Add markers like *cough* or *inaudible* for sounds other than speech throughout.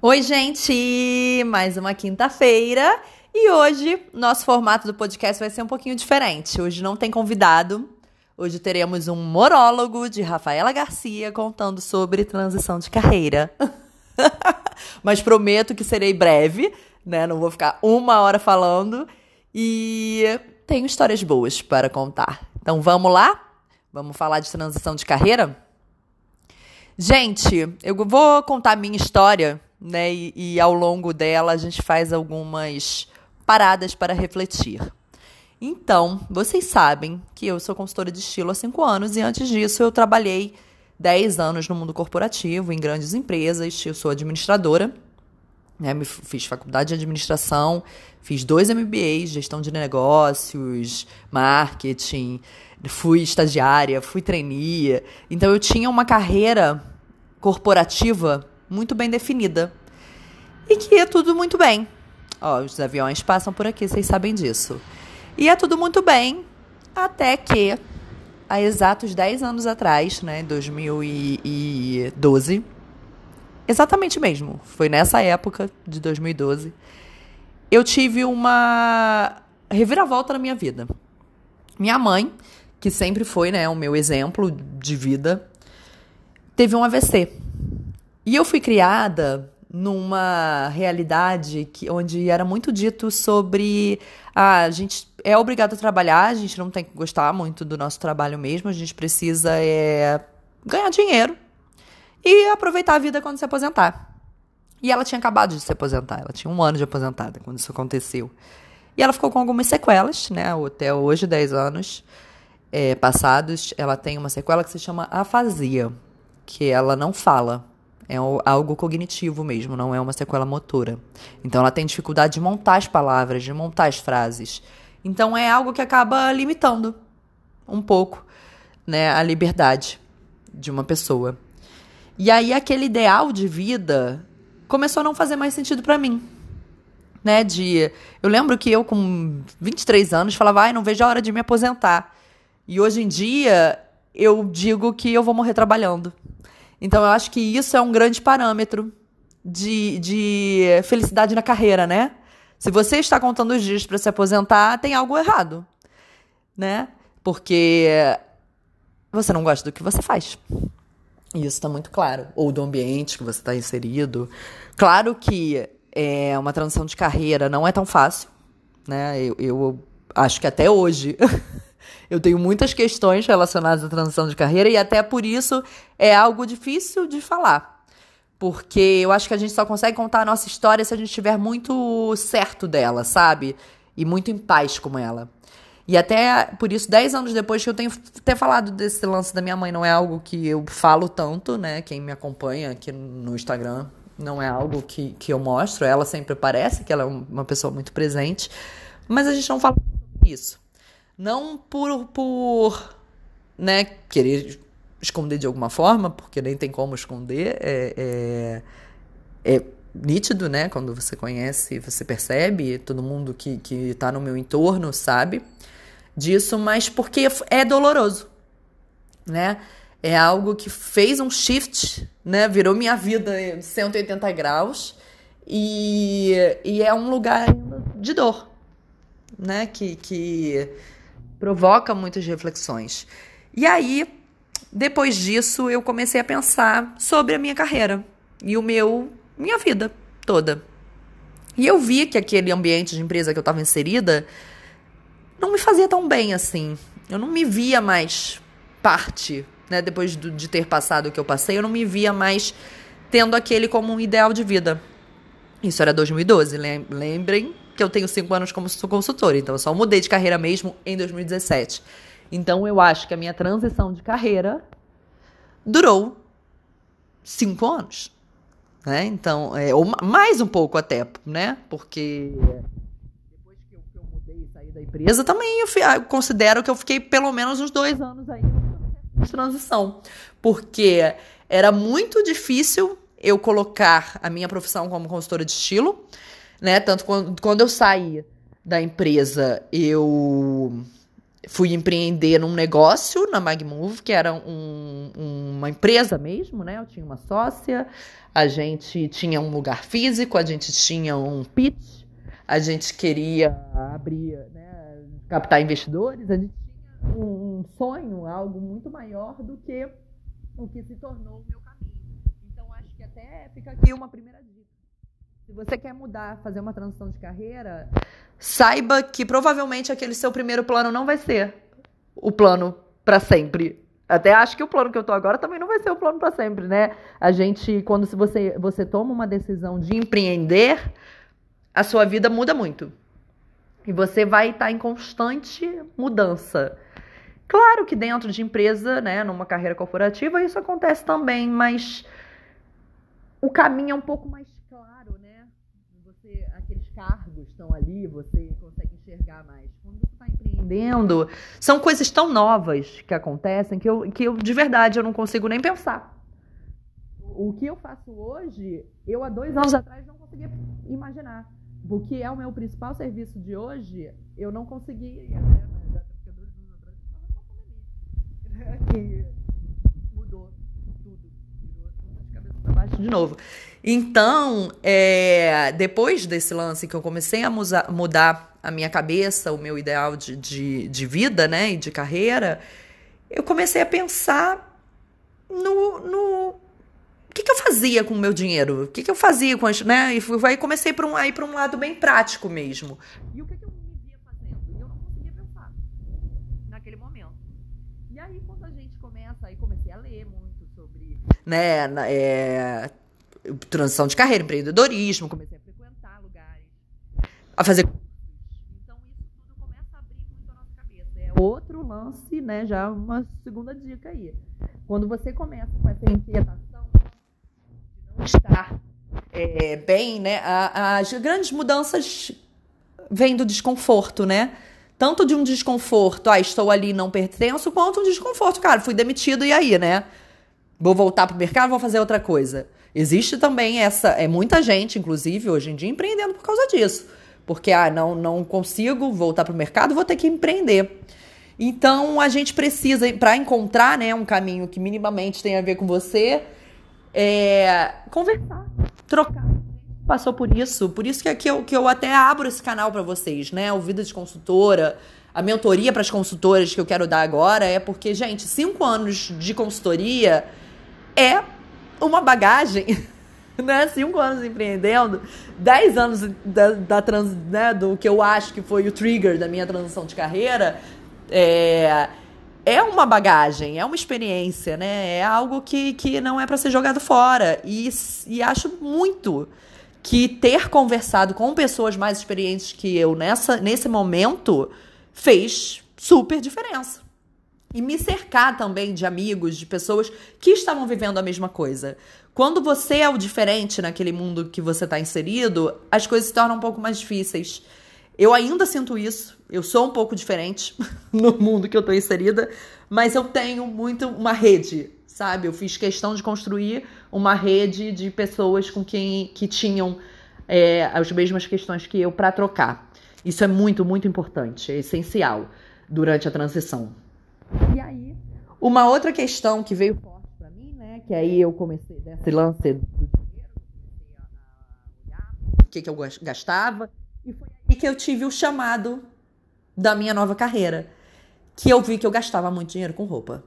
Oi, gente! Mais uma quinta-feira e hoje nosso formato do podcast vai ser um pouquinho diferente. Hoje não tem convidado, hoje teremos um morólogo de Rafaela Garcia contando sobre transição de carreira. *laughs* Mas prometo que serei breve, né? Não vou ficar uma hora falando e tenho histórias boas para contar. Então vamos lá? Vamos falar de transição de carreira? Gente, eu vou contar a minha história né? E, e ao longo dela a gente faz algumas paradas para refletir. Então, vocês sabem que eu sou consultora de estilo há cinco anos e antes disso eu trabalhei 10 anos no mundo corporativo, em grandes empresas. Eu sou administradora, né? fiz faculdade de administração, fiz dois MBAs, gestão de negócios, marketing, fui estagiária, fui trainee. Então eu tinha uma carreira corporativa muito bem definida. E que é tudo muito bem. Ó, os aviões passam por aqui, vocês sabem disso. E é tudo muito bem, até que, há exatos 10 anos atrás, né, 2012, exatamente mesmo, foi nessa época de 2012, eu tive uma reviravolta na minha vida. Minha mãe, que sempre foi né, o meu exemplo de vida, teve um AVC. E eu fui criada numa realidade que, onde era muito dito sobre ah, a gente é obrigado a trabalhar, a gente não tem que gostar muito do nosso trabalho mesmo, a gente precisa é, ganhar dinheiro e aproveitar a vida quando se aposentar. E ela tinha acabado de se aposentar, ela tinha um ano de aposentada quando isso aconteceu. E ela ficou com algumas sequelas, né? Até hoje, 10 anos é, passados, ela tem uma sequela que se chama afasia, que ela não fala. É algo cognitivo mesmo, não é uma sequela motora. Então ela tem dificuldade de montar as palavras, de montar as frases. Então é algo que acaba limitando um pouco, né, a liberdade de uma pessoa. E aí aquele ideal de vida começou a não fazer mais sentido para mim. Né, de eu lembro que eu com 23 anos falava: "Ai, não vejo a hora de me aposentar". E hoje em dia eu digo que eu vou morrer trabalhando. Então, eu acho que isso é um grande parâmetro de, de felicidade na carreira, né? Se você está contando os dias para se aposentar, tem algo errado, né? Porque você não gosta do que você faz. E isso está muito claro. Ou do ambiente que você está inserido. Claro que é, uma transição de carreira não é tão fácil, né? Eu, eu acho que até hoje *laughs* Eu tenho muitas questões relacionadas à transição de carreira e até por isso é algo difícil de falar. Porque eu acho que a gente só consegue contar a nossa história se a gente estiver muito certo dela, sabe? E muito em paz com ela. E até por isso, dez anos depois que eu tenho até falado desse lance da minha mãe, não é algo que eu falo tanto, né? Quem me acompanha aqui no Instagram não é algo que, que eu mostro. Ela sempre parece que ela é uma pessoa muito presente. Mas a gente não fala isso. Não por, por né, querer esconder de alguma forma, porque nem tem como esconder. É, é, é nítido, né? Quando você conhece, você percebe, todo mundo que, que tá no meu entorno sabe disso, mas porque é doloroso, né? É algo que fez um shift, né? Virou minha vida 180 graus e, e é um lugar de dor, né? Que, que provoca muitas reflexões. E aí, depois disso, eu comecei a pensar sobre a minha carreira e o meu minha vida toda. E eu vi que aquele ambiente de empresa que eu estava inserida não me fazia tão bem assim. Eu não me via mais parte, né? Depois de ter passado o que eu passei, eu não me via mais tendo aquele como um ideal de vida. Isso era 2012, lembrem que eu tenho cinco anos como consultora, então eu só mudei de carreira mesmo em 2017. Então eu acho que a minha transição de carreira durou cinco anos. Né? Então, é, ou mais um pouco até, né? Porque depois que eu, que eu mudei e saí da empresa, também eu, fui, eu, considero que eu fiquei pelo menos uns dois anos aí de transição. Porque era muito difícil eu colocar a minha profissão como consultora de estilo né? Tanto quando, quando eu saí da empresa, eu fui empreender num negócio na MagMove, que era um, uma empresa mesmo, né? Eu tinha uma sócia, a gente tinha um lugar físico, a gente tinha um pitch, a gente queria abrir, né, captar investidores, a gente tinha um, um sonho, algo muito maior do que o que se tornou o meu caminho. Então, acho que até fica aqui uma primeira dica. Se você quer mudar, fazer uma transição de carreira, saiba que provavelmente aquele seu primeiro plano não vai ser o plano para sempre. Até acho que o plano que eu tô agora também não vai ser o plano para sempre, né? A gente, quando você, você toma uma decisão de empreender, a sua vida muda muito. E você vai estar tá em constante mudança. Claro que dentro de empresa, né, numa carreira corporativa, isso acontece também, mas o caminho é um pouco mais claro, né? Você, aqueles cargos estão ali, você consegue enxergar mais. Quando você está empreendendo, são coisas tão novas que acontecem que eu, que eu, de verdade, eu não consigo nem pensar. O que eu faço hoje, eu há dois anos atrás não conseguia imaginar. O que é o meu principal serviço de hoje, eu não conseguia. Né? *laughs* que mudou tudo, virou tudo de para novo. Então, é, depois desse lance que eu comecei a musa, mudar a minha cabeça, o meu ideal de, de, de vida, né, e de carreira, eu comecei a pensar no, no o que, que eu fazia com o meu dinheiro? O que, que eu fazia com as. Né? E aí comecei para um, aí um lado bem prático mesmo. E o que, que eu me via fazendo? E eu não conseguia pensar naquele momento. E aí, quando a gente começa, aí comecei a ler muito sobre né, é, transição de carreira, empreendedorismo, comecei a frequentar lugares, a fazer então isso começa a abrir muito a nossa cabeça. É outro lance, né? Já uma segunda dica aí. Quando você começa com essa inquietação de não estar é, bem, né? as grandes mudanças vêm do desconforto, né? tanto de um desconforto, ah, estou ali, não pertenço, quanto um desconforto, cara, fui demitido e aí, né? Vou voltar pro mercado, vou fazer outra coisa. Existe também essa, é muita gente, inclusive, hoje em dia, empreendendo por causa disso. Porque, ah, não, não consigo voltar pro mercado, vou ter que empreender. Então, a gente precisa, para encontrar né, um caminho que minimamente tenha a ver com você, é, conversar, trocar passou por isso. Por isso que, que, eu, que eu até abro esse canal para vocês, né? O Vida de Consultora, a mentoria para as consultoras que eu quero dar agora é porque, gente, cinco anos de consultoria é uma bagagem. *laughs* Né? Cinco anos empreendendo, dez anos da, da trans, né, do que eu acho que foi o trigger da minha transição de carreira, é, é uma bagagem, é uma experiência, né? É algo que, que não é para ser jogado fora. E, e acho muito que ter conversado com pessoas mais experientes que eu nessa, nesse momento fez super diferença. E me cercar também de amigos, de pessoas que estavam vivendo a mesma coisa. Quando você é o diferente naquele mundo que você está inserido, as coisas se tornam um pouco mais difíceis. Eu ainda sinto isso. Eu sou um pouco diferente *laughs* no mundo que eu estou inserida, mas eu tenho muito uma rede sabe? Eu fiz questão de construir uma rede de pessoas com quem que tinham é, as mesmas questões que eu para trocar. Isso é muito, muito importante, é essencial durante a transição. Uma outra questão que veio forte para mim, né? Que aí eu comecei desse lance do dinheiro, o que, que eu gastava, e foi aí que eu tive o chamado da minha nova carreira, que eu vi que eu gastava muito dinheiro com roupa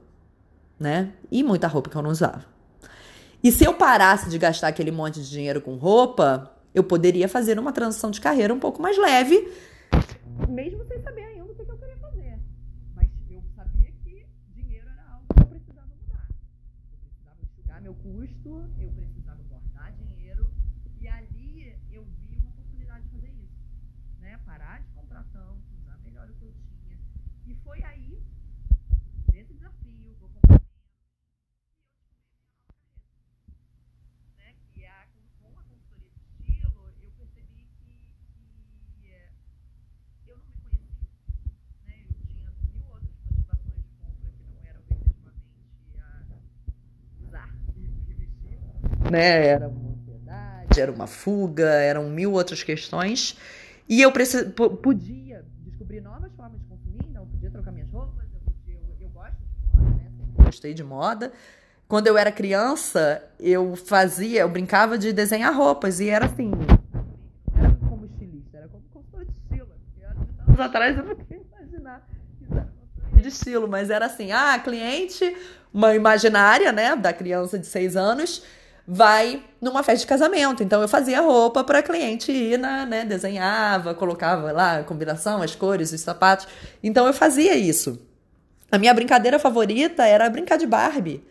né? E muita roupa que eu não usava. E se eu parasse de gastar aquele monte de dinheiro com roupa, eu poderia fazer uma transição de carreira um pouco mais leve, mesmo sem saber ainda enxugar meu custo, eu precisava guardar dinheiro, e ali eu vi uma oportunidade de fazer isso. Né? Parar de comprar tanto, usar melhor o que eu tinha. E foi aí, nesse desafio, vou comprar né? Era uma ansiedade, era uma fuga, eram mil outras questões. E eu podia descobrir novas formas de consumir, não podia trocar minhas roupas gostei de moda. Quando eu era criança, eu fazia, eu brincava de desenhar roupas e era assim. Era como estilista, era como consultora de estilo. Anos atrás eu não queria imaginar de estilo, mas era assim: ah, cliente, uma imaginária, né, da criança de seis anos vai numa festa de casamento. Então eu fazia roupa para cliente ir na, né, desenhava, colocava lá a combinação, as cores, os sapatos. Então eu fazia isso. A minha brincadeira favorita era brincar de Barbie.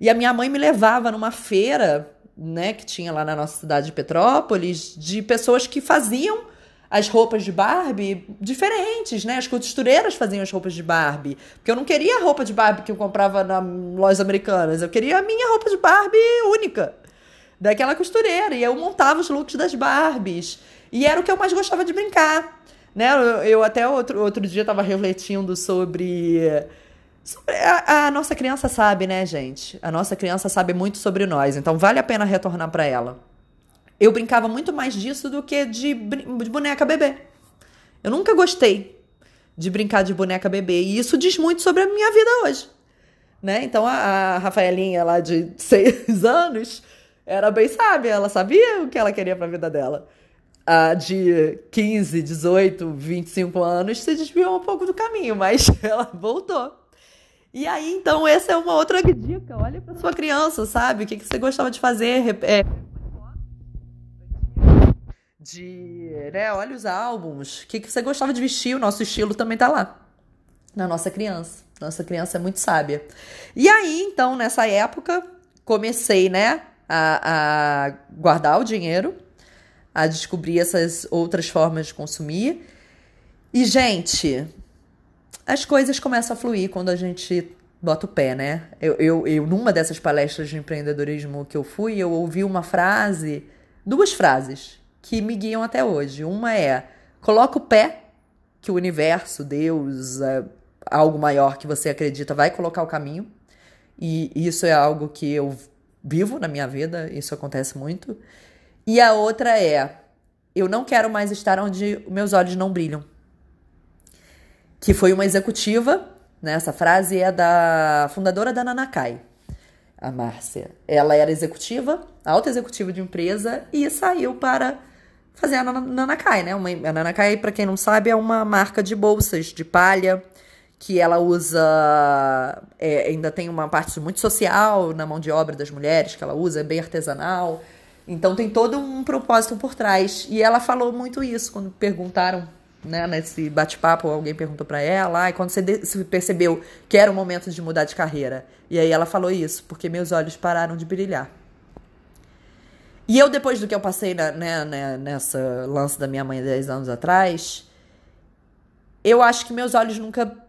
E a minha mãe me levava numa feira, né, que tinha lá na nossa cidade de Petrópolis, de pessoas que faziam as roupas de Barbie diferentes, né? As costureiras faziam as roupas de Barbie. Porque eu não queria a roupa de Barbie que eu comprava na lojas americanas. Eu queria a minha roupa de Barbie única. Daquela costureira. E eu montava os looks das Barbies. E era o que eu mais gostava de brincar. Né? Eu, eu até outro, outro dia estava refletindo sobre a, a, nossa criança sabe, né, gente? A nossa criança sabe muito sobre nós, então vale a pena retornar para ela. Eu brincava muito mais disso do que de, de boneca bebê. Eu nunca gostei de brincar de boneca bebê e isso diz muito sobre a minha vida hoje. Né? Então a, a Rafaelinha lá de *laughs* seis anos era bem sábia, ela sabia o que ela queria para a vida dela. A de 15, 18, 25 anos se desviou um pouco do caminho, mas *laughs* ela voltou. E aí, então, essa é uma outra dica. Olha para sua criança, sabe? O que, que você gostava de fazer? É... De, né? Olha os álbuns. O que, que você gostava de vestir? O nosso estilo também tá lá. Na nossa criança. Nossa criança é muito sábia. E aí, então, nessa época, comecei, né? A, a guardar o dinheiro, a descobrir essas outras formas de consumir. E, gente, as coisas começam a fluir quando a gente bota o pé, né? Eu, eu, eu, numa dessas palestras de empreendedorismo que eu fui, eu ouvi uma frase, duas frases, que me guiam até hoje. Uma é: coloca o pé, que o universo, Deus, é, algo maior que você acredita vai colocar o caminho. E isso é algo que eu vivo na minha vida, isso acontece muito. E a outra é: eu não quero mais estar onde meus olhos não brilham que foi uma executiva, né? Essa frase é da fundadora da Nanakai, a Márcia. Ela era executiva, alta executiva de empresa e saiu para fazer a Nanakai, né? Uma, a Nanakai, para quem não sabe, é uma marca de bolsas de palha que ela usa, é, ainda tem uma parte muito social na mão de obra das mulheres que ela usa, é bem artesanal. Então tem todo um propósito por trás. E ela falou muito isso quando perguntaram né, nesse bate-papo, alguém perguntou para ela, e quando você percebeu que era o momento de mudar de carreira? E aí ela falou isso, porque meus olhos pararam de brilhar. E eu, depois do que eu passei na, né, né, nessa lance da minha mãe 10 anos atrás, eu acho que meus olhos nunca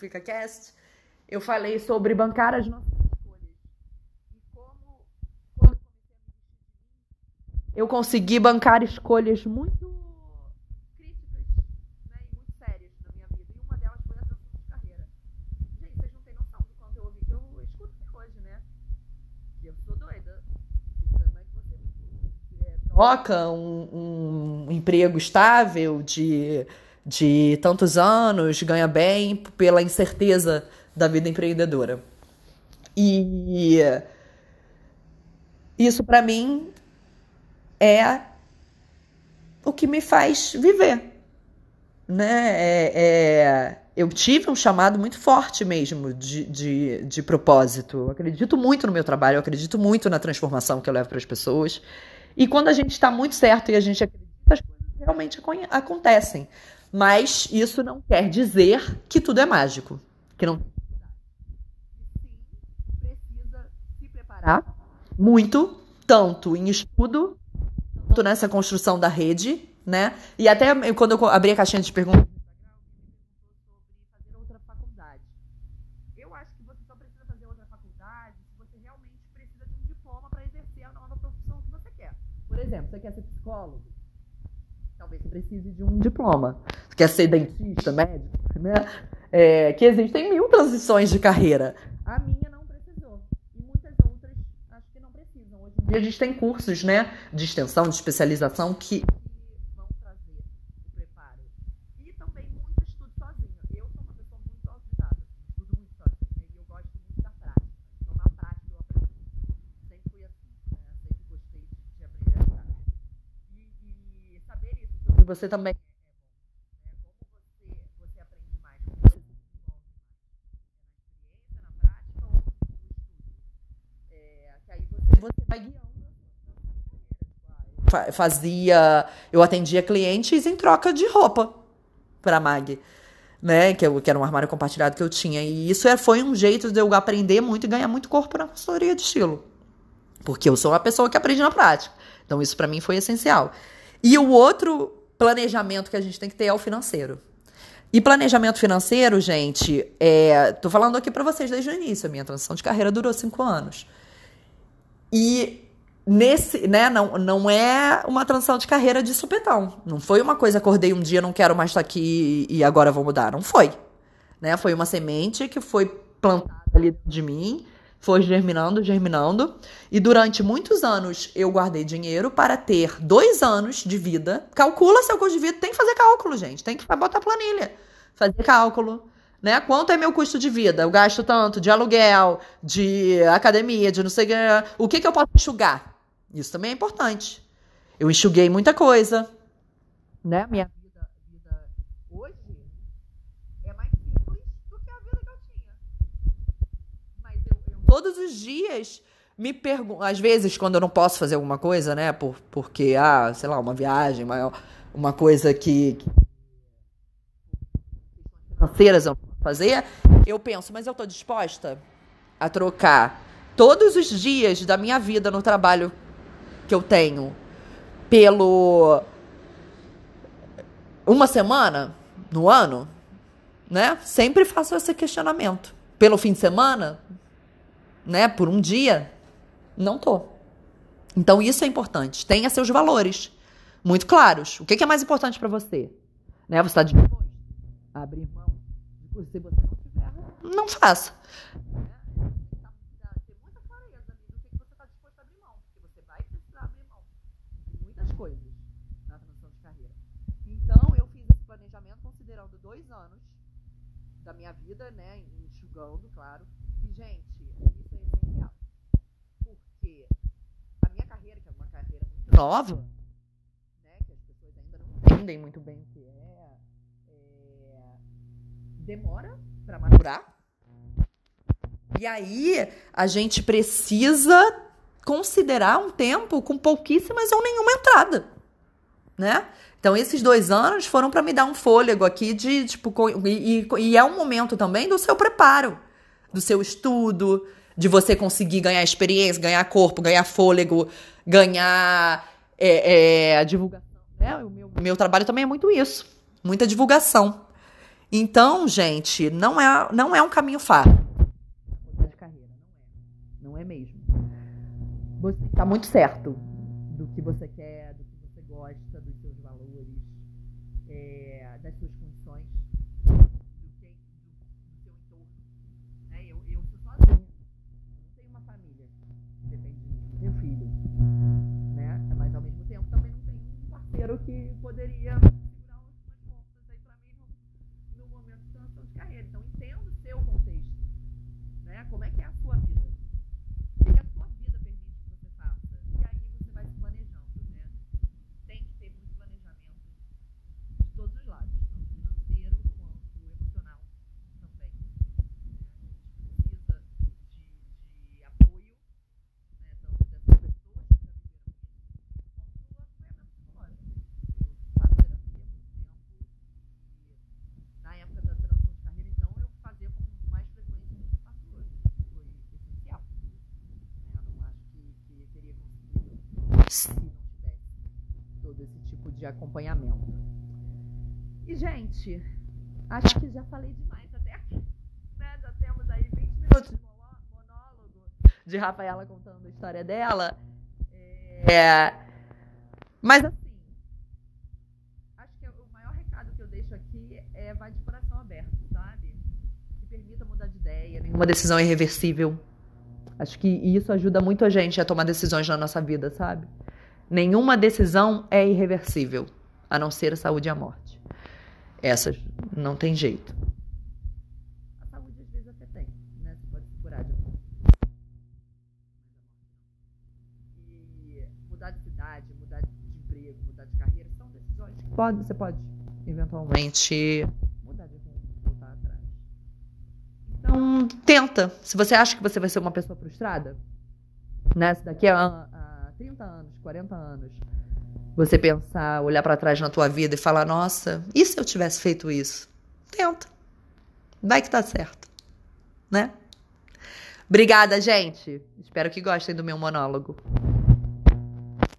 FicaCast, eu falei sobre bancar as nossas escolhas. E como, eu consegui bancar escolhas muito críticas né, e muito sérias na minha vida. E uma delas foi a transição de carreira. Gente, vocês não têm noção do quanto eu ouvi, que eu escuto até hoje, né? E eu sou doida. Como é que você é, troca um, um emprego estável de de tantos anos, ganha bem pela incerteza da vida empreendedora. E isso para mim é o que me faz viver, né? É, é, eu tive um chamado muito forte mesmo de, de, de propósito. Eu acredito muito no meu trabalho, eu acredito muito na transformação que eu levo para as pessoas. E quando a gente está muito certo e a gente acredita realmente acontecem. Mas isso não quer dizer que tudo é mágico. Que não precisa se preparar muito, tanto em estudo, tanto nessa construção da rede, né? E até quando eu abri a caixinha de perguntas exemplo, você quer ser psicólogo? Talvez precise de um diploma. Você quer ser dentista, médico, né? É, que existem mil transições de carreira. A minha não precisou. E muitas outras acho que não precisam. Hoje em dia a gente tem cursos, né? De extensão, de especialização que você também. Você vai guiando fazia eu atendia clientes em troca de roupa para Mag né que, eu, que era um armário compartilhado que eu tinha. E isso é, foi um jeito de eu aprender muito e ganhar muito corpo na consultoria de estilo porque eu sou uma pessoa que aprende na prática. Então isso para mim foi essencial. E o outro planejamento que a gente tem que ter é o financeiro. E planejamento financeiro, gente, é, tô falando aqui para vocês desde o início. A minha transição de carreira durou cinco anos. E nesse, né, não, não é uma transição de carreira de supetão. Não foi uma coisa, acordei um dia, não quero mais estar aqui e agora vou mudar. Não foi. Né? Foi uma semente que foi plantada ali de mim foi germinando, germinando. E durante muitos anos eu guardei dinheiro para ter dois anos de vida. Calcula seu custo de vida, tem que fazer cálculo, gente. Tem que botar planilha. Fazer cálculo. Né? Quanto é meu custo de vida? Eu gasto tanto de aluguel, de academia, de não sei o que, que eu posso enxugar. Isso também é importante. Eu enxuguei muita coisa. Né? Minha todos os dias me pergunto, às vezes quando eu não posso fazer alguma coisa, né, por, porque ah, sei lá, uma viagem, uma, uma coisa que, financeiras eu posso fazer, eu penso, mas eu estou disposta a trocar todos os dias da minha vida no trabalho que eu tenho pelo uma semana no ano, né? Sempre faço esse questionamento. Pelo fim de semana, né, por um dia, não tô. Então isso é importante. Tenha seus valores muito claros. O que é mais importante para você? Né? Você está disposto a abrir mão se você não tiver, não faça. coisas na de carreira. Então, eu fiz esse planejamento considerando dois anos da minha vida, né, enxugando, claro. E, gente, nova, né, que as pessoas ainda não entendem muito bem o que é, é demora para maturar. E aí a gente precisa considerar um tempo com pouquíssimas ou nenhuma entrada, né? Então, esses dois anos foram para me dar um fôlego aqui de, tipo, e, e, é um momento também do seu preparo, do seu estudo, de você conseguir ganhar experiência, ganhar corpo, ganhar fôlego, ganhar é, é, a divulgação. Né? O meu, meu trabalho também é muito isso. Muita divulgação. Então, gente, não é, não é um caminho fácil. É. Não é mesmo. Você está muito certo do que você quer, parceiro que poderia segurar umas pontas aí para mim no, no momento de transição de carreira. Então, entenda o seu contexto. Né? Como é que é a sua vida? O que a sua vida permite que você faça? E aí você vai se planejando. Né? Tem que ter muito planejamento de todos os lados, tanto financeiro quanto emocional também. Né? A gente precisa de, de apoio, né? tanto dessas pessoas se não tivesse todo esse tipo de acompanhamento. E, gente, acho que já falei demais até aqui. Né? Já temos aí 20 minutos de monólogo de Rafaela contando a história dela. É... Mas, assim, acho que o maior recado que eu deixo aqui é vai de coração aberto, sabe? Se permita mudar de ideia. Nenhuma decisão é irreversível. Acho que isso ajuda muito a gente a tomar decisões na nossa vida, sabe? Nenhuma decisão é irreversível, a não ser a saúde e a morte. Essas não tem jeito. A saúde às vezes até tem, né? Você pode se curar de E mudar de cidade, mudar de emprego, mudar de carreira, são decisões que pode, você pode eventualmente tenta. Se você acha que você vai ser uma pessoa frustrada, né? Se daqui a, a 30 anos, 40 anos, você pensar, olhar para trás na tua vida e falar: nossa, e se eu tivesse feito isso? Tenta. Vai que tá certo. Né? Obrigada, gente. Espero que gostem do meu monólogo.